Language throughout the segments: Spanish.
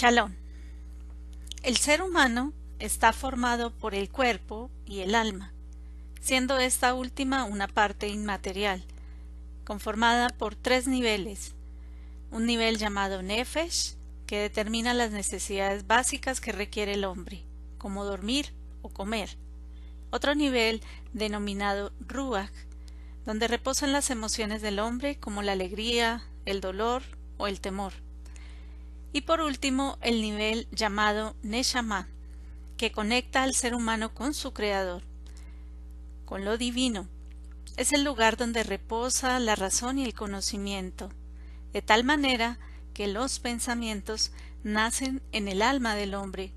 Chalón. El ser humano está formado por el cuerpo y el alma, siendo esta última una parte inmaterial, conformada por tres niveles. Un nivel llamado Nefesh, que determina las necesidades básicas que requiere el hombre, como dormir o comer. Otro nivel denominado Ruach, donde reposan las emociones del hombre como la alegría, el dolor o el temor. Y por último, el nivel llamado Neshama, que conecta al ser humano con su creador, con lo divino. Es el lugar donde reposa la razón y el conocimiento, de tal manera que los pensamientos nacen en el alma del hombre,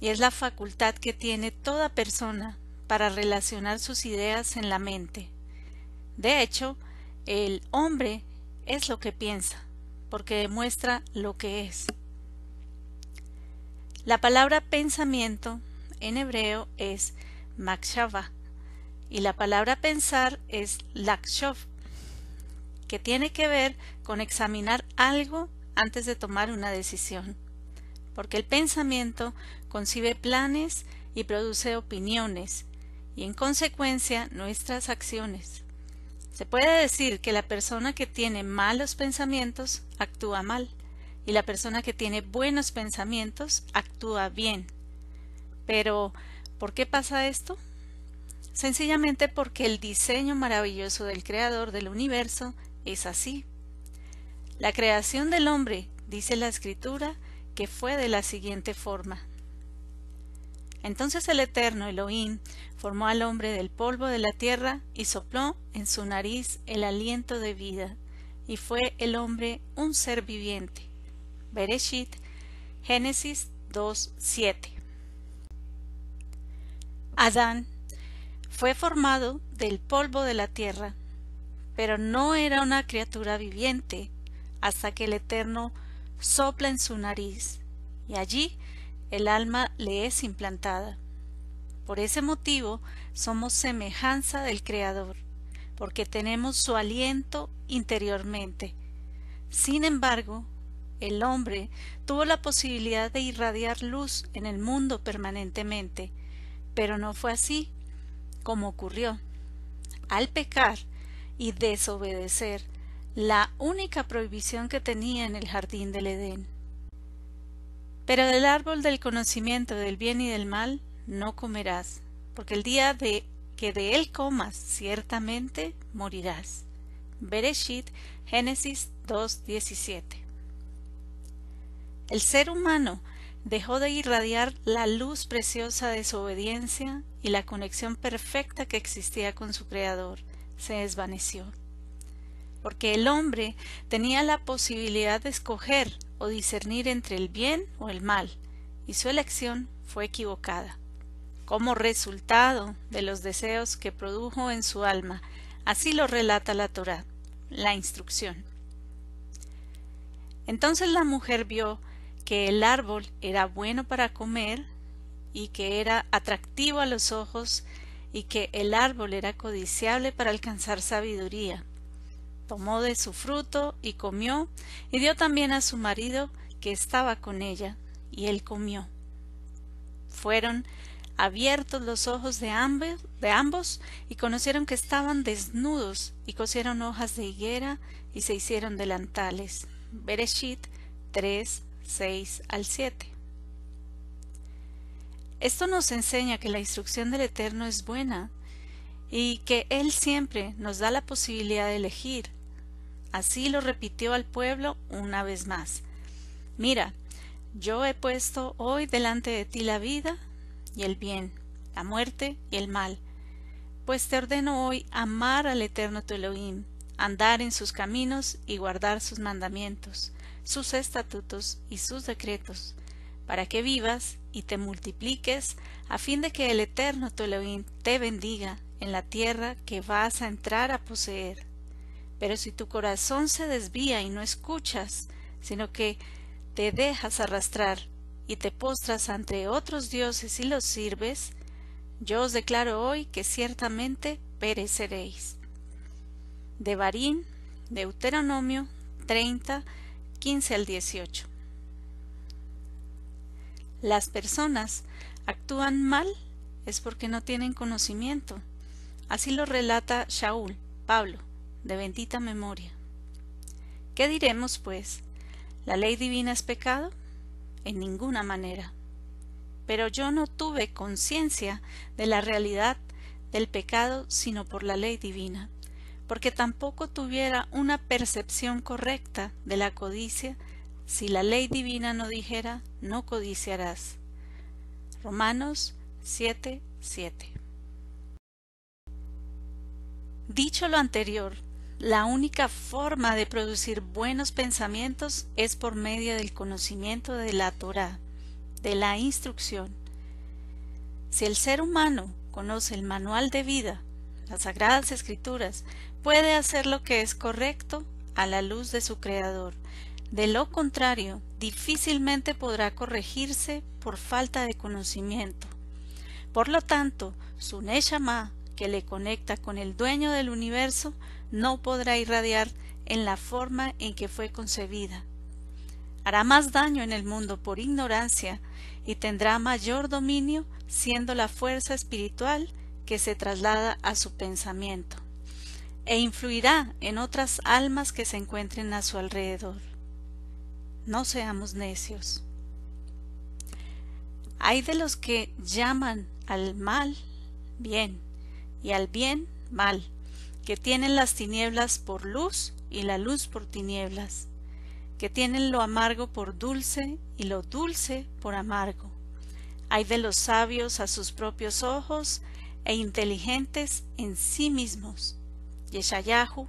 y es la facultad que tiene toda persona para relacionar sus ideas en la mente. De hecho, el hombre es lo que piensa, porque demuestra lo que es. La palabra pensamiento en hebreo es makshava y la palabra pensar es lakshov, que tiene que ver con examinar algo antes de tomar una decisión, porque el pensamiento concibe planes y produce opiniones y en consecuencia nuestras acciones. Se puede decir que la persona que tiene malos pensamientos actúa mal y la persona que tiene buenos pensamientos actúa bien. Pero, ¿por qué pasa esto? Sencillamente porque el diseño maravilloso del Creador del universo es así. La creación del hombre, dice la Escritura, que fue de la siguiente forma. Entonces el Eterno Elohim formó al hombre del polvo de la tierra y sopló en su nariz el aliento de vida, y fue el hombre un ser viviente. Bereshit, Génesis 2.7. Adán fue formado del polvo de la tierra, pero no era una criatura viviente hasta que el Eterno sopla en su nariz, y allí el alma le es implantada. Por ese motivo somos semejanza del Creador, porque tenemos su aliento interiormente. Sin embargo, el hombre tuvo la posibilidad de irradiar luz en el mundo permanentemente, pero no fue así como ocurrió. Al pecar y desobedecer la única prohibición que tenía en el jardín del Edén, pero del árbol del conocimiento del bien y del mal no comerás, porque el día de que de él comas ciertamente morirás. Bereshit, Génesis 2.17. El ser humano dejó de irradiar la luz preciosa de su obediencia y la conexión perfecta que existía con su Creador se desvaneció. Porque el hombre tenía la posibilidad de escoger o discernir entre el bien o el mal, y su elección fue equivocada. Como resultado de los deseos que produjo en su alma, así lo relata la Torá, la instrucción. Entonces la mujer vio que el árbol era bueno para comer y que era atractivo a los ojos y que el árbol era codiciable para alcanzar sabiduría tomó de su fruto y comió, y dio también a su marido que estaba con ella, y él comió. Fueron abiertos los ojos de ambos, y conocieron que estaban desnudos, y cosieron hojas de higuera y se hicieron delantales. Bereshit 3, 6 al 7. Esto nos enseña que la instrucción del Eterno es buena y que Él siempre nos da la posibilidad de elegir, Así lo repitió al pueblo una vez más. Mira, yo he puesto hoy delante de ti la vida y el bien, la muerte y el mal. Pues te ordeno hoy amar al Eterno tu Elohim, andar en sus caminos y guardar sus mandamientos, sus estatutos y sus decretos, para que vivas y te multipliques, a fin de que el Eterno tu Elohim te bendiga en la tierra que vas a entrar a poseer. Pero si tu corazón se desvía y no escuchas, sino que te dejas arrastrar y te postras ante otros dioses y los sirves, yo os declaro hoy que ciertamente pereceréis. De Barín, Deuteronomio 30, 15 al 18. Las personas actúan mal es porque no tienen conocimiento. Así lo relata Shaul, Pablo, de bendita memoria. ¿Qué diremos, pues? ¿La ley divina es pecado? En ninguna manera. Pero yo no tuve conciencia de la realidad del pecado sino por la ley divina, porque tampoco tuviera una percepción correcta de la codicia si la ley divina no dijera no codiciarás. Romanos 7, 7. Dicho lo anterior, la única forma de producir buenos pensamientos es por medio del conocimiento de la Torah, de la instrucción. Si el ser humano conoce el manual de vida, las sagradas escrituras, puede hacer lo que es correcto a la luz de su Creador. De lo contrario, difícilmente podrá corregirse por falta de conocimiento. Por lo tanto, su Neshama, que le conecta con el dueño del universo, no podrá irradiar en la forma en que fue concebida. Hará más daño en el mundo por ignorancia y tendrá mayor dominio siendo la fuerza espiritual que se traslada a su pensamiento, e influirá en otras almas que se encuentren a su alrededor. No seamos necios. Hay de los que llaman al mal bien y al bien mal, que tienen las tinieblas por luz y la luz por tinieblas, que tienen lo amargo por dulce y lo dulce por amargo hay de los sabios a sus propios ojos e inteligentes en sí mismos. Yeshayahu,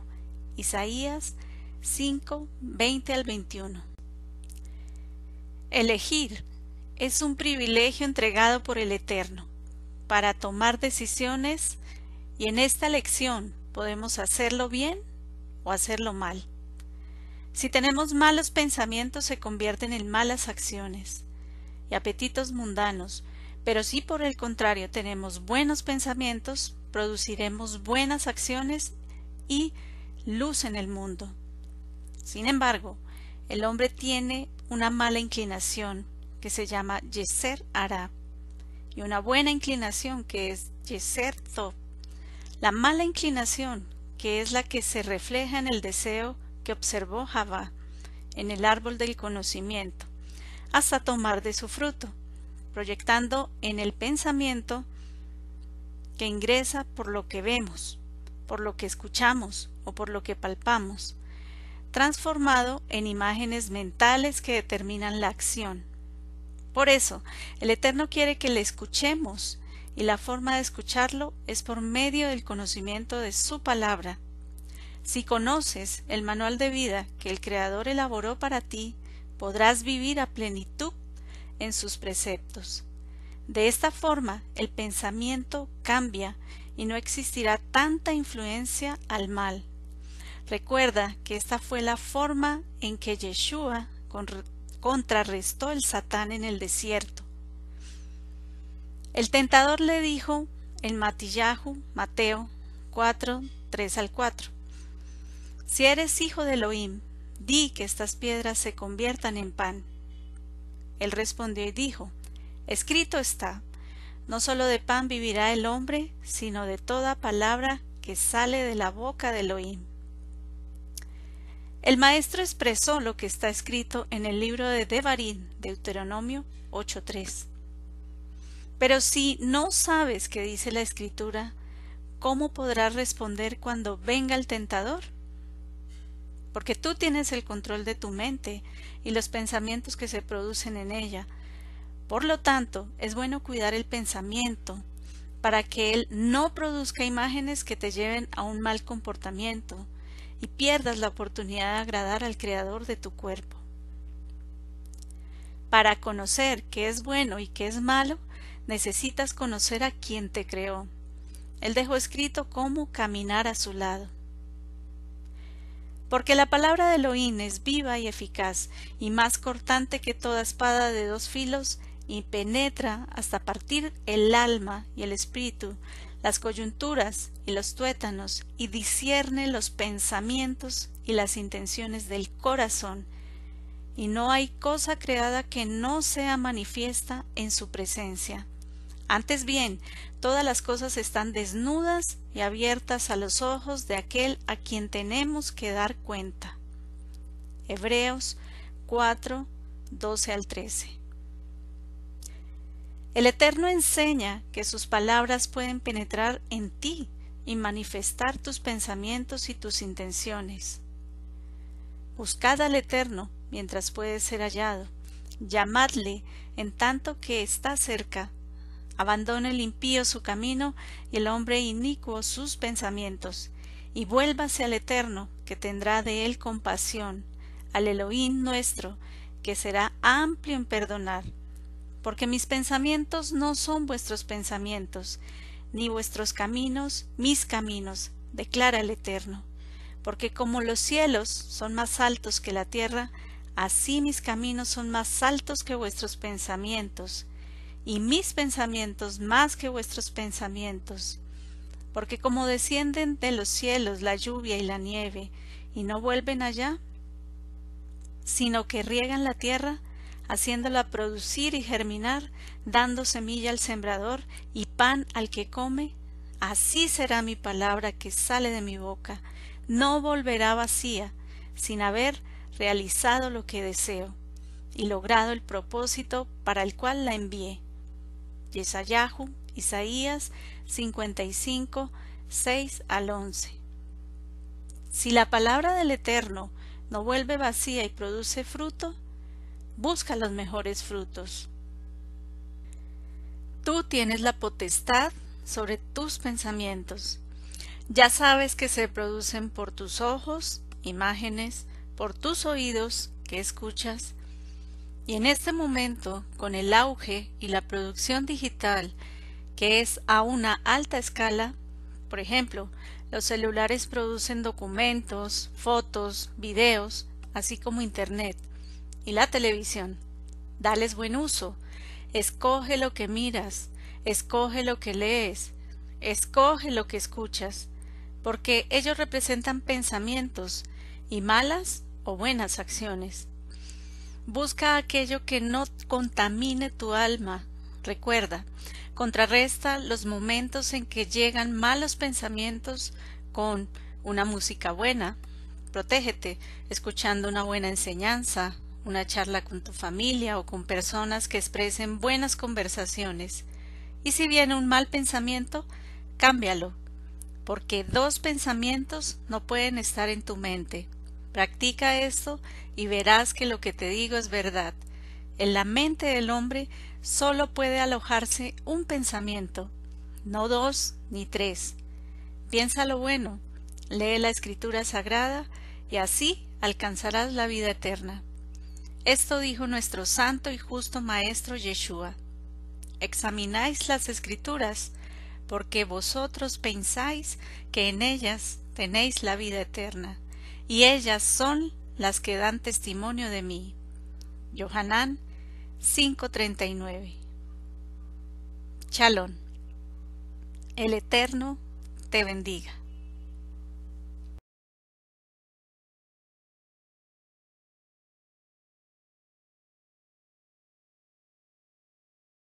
Isaías 5, 20 al 21. Elegir es un privilegio entregado por el Eterno para tomar decisiones y en esta elección podemos hacerlo bien o hacerlo mal. Si tenemos malos pensamientos se convierten en malas acciones y apetitos mundanos, pero si por el contrario tenemos buenos pensamientos, produciremos buenas acciones y luz en el mundo. Sin embargo, el hombre tiene una mala inclinación que se llama Yeser Ara y una buena inclinación que es Yeser Tov. La mala inclinación, que es la que se refleja en el deseo que observó Javá en el árbol del conocimiento, hasta tomar de su fruto, proyectando en el pensamiento que ingresa por lo que vemos, por lo que escuchamos o por lo que palpamos, transformado en imágenes mentales que determinan la acción. Por eso, el Eterno quiere que le escuchemos, y la forma de escucharlo es por medio del conocimiento de su palabra. Si conoces el manual de vida que el Creador elaboró para ti, podrás vivir a plenitud en sus preceptos. De esta forma el pensamiento cambia y no existirá tanta influencia al mal. Recuerda que esta fue la forma en que Yeshua contrarrestó el Satán en el desierto. El tentador le dijo en Matillahu, Mateo 4, 3 al 4, Si eres hijo de Elohim, di que estas piedras se conviertan en pan. Él respondió y dijo, Escrito está, no sólo de pan vivirá el hombre, sino de toda palabra que sale de la boca de Elohim. El maestro expresó lo que está escrito en el libro de Devarim, Deuteronomio 8.3. Pero si no sabes qué dice la escritura, ¿cómo podrás responder cuando venga el tentador? porque tú tienes el control de tu mente y los pensamientos que se producen en ella. Por lo tanto, es bueno cuidar el pensamiento para que él no produzca imágenes que te lleven a un mal comportamiento y pierdas la oportunidad de agradar al Creador de tu cuerpo. Para conocer qué es bueno y qué es malo, necesitas conocer a quien te creó. Él dejó escrito cómo caminar a su lado. Porque la palabra de Elohim es viva y eficaz, y más cortante que toda espada de dos filos, y penetra hasta partir el alma y el espíritu, las coyunturas y los tuétanos, y discierne los pensamientos y las intenciones del corazón. y no hay cosa creada que no sea manifiesta en su presencia. Antes bien, todas las cosas están desnudas y abiertas a los ojos de aquel a quien tenemos que dar cuenta. Hebreos 4, 12 al 13. El Eterno enseña que sus palabras pueden penetrar en ti y manifestar tus pensamientos y tus intenciones. Buscad al Eterno mientras puede ser hallado. Llamadle en tanto que está cerca. Abandone el impío su camino y el hombre inicuo sus pensamientos, y vuélvase al Eterno, que tendrá de él compasión, al Elohim nuestro, que será amplio en perdonar. Porque mis pensamientos no son vuestros pensamientos, ni vuestros caminos mis caminos, declara el Eterno. Porque como los cielos son más altos que la tierra, así mis caminos son más altos que vuestros pensamientos, y mis pensamientos más que vuestros pensamientos. Porque como descienden de los cielos la lluvia y la nieve, y no vuelven allá, sino que riegan la tierra, haciéndola producir y germinar, dando semilla al sembrador y pan al que come, así será mi palabra que sale de mi boca, no volverá vacía, sin haber realizado lo que deseo y logrado el propósito para el cual la envié. Yesayahu, Isaías 55, 6 al 11. Si la palabra del Eterno no vuelve vacía y produce fruto, busca los mejores frutos. Tú tienes la potestad sobre tus pensamientos. Ya sabes que se producen por tus ojos, imágenes, por tus oídos que escuchas. Y en este momento, con el auge y la producción digital, que es a una alta escala, por ejemplo, los celulares producen documentos, fotos, videos, así como Internet y la televisión. Dales buen uso. Escoge lo que miras, escoge lo que lees, escoge lo que escuchas, porque ellos representan pensamientos y malas o buenas acciones. Busca aquello que no contamine tu alma. Recuerda, contrarresta los momentos en que llegan malos pensamientos con una música buena. Protégete escuchando una buena enseñanza, una charla con tu familia o con personas que expresen buenas conversaciones. Y si viene un mal pensamiento, cámbialo, porque dos pensamientos no pueden estar en tu mente. Practica esto y verás que lo que te digo es verdad. En la mente del hombre solo puede alojarse un pensamiento, no dos ni tres. Piensa lo bueno, lee la escritura sagrada y así alcanzarás la vida eterna. Esto dijo nuestro santo y justo Maestro Yeshua. Examináis las escrituras, porque vosotros pensáis que en ellas tenéis la vida eterna y ellas son las que dan testimonio de mí. Johanán 5:39 Chalón. El Eterno te bendiga.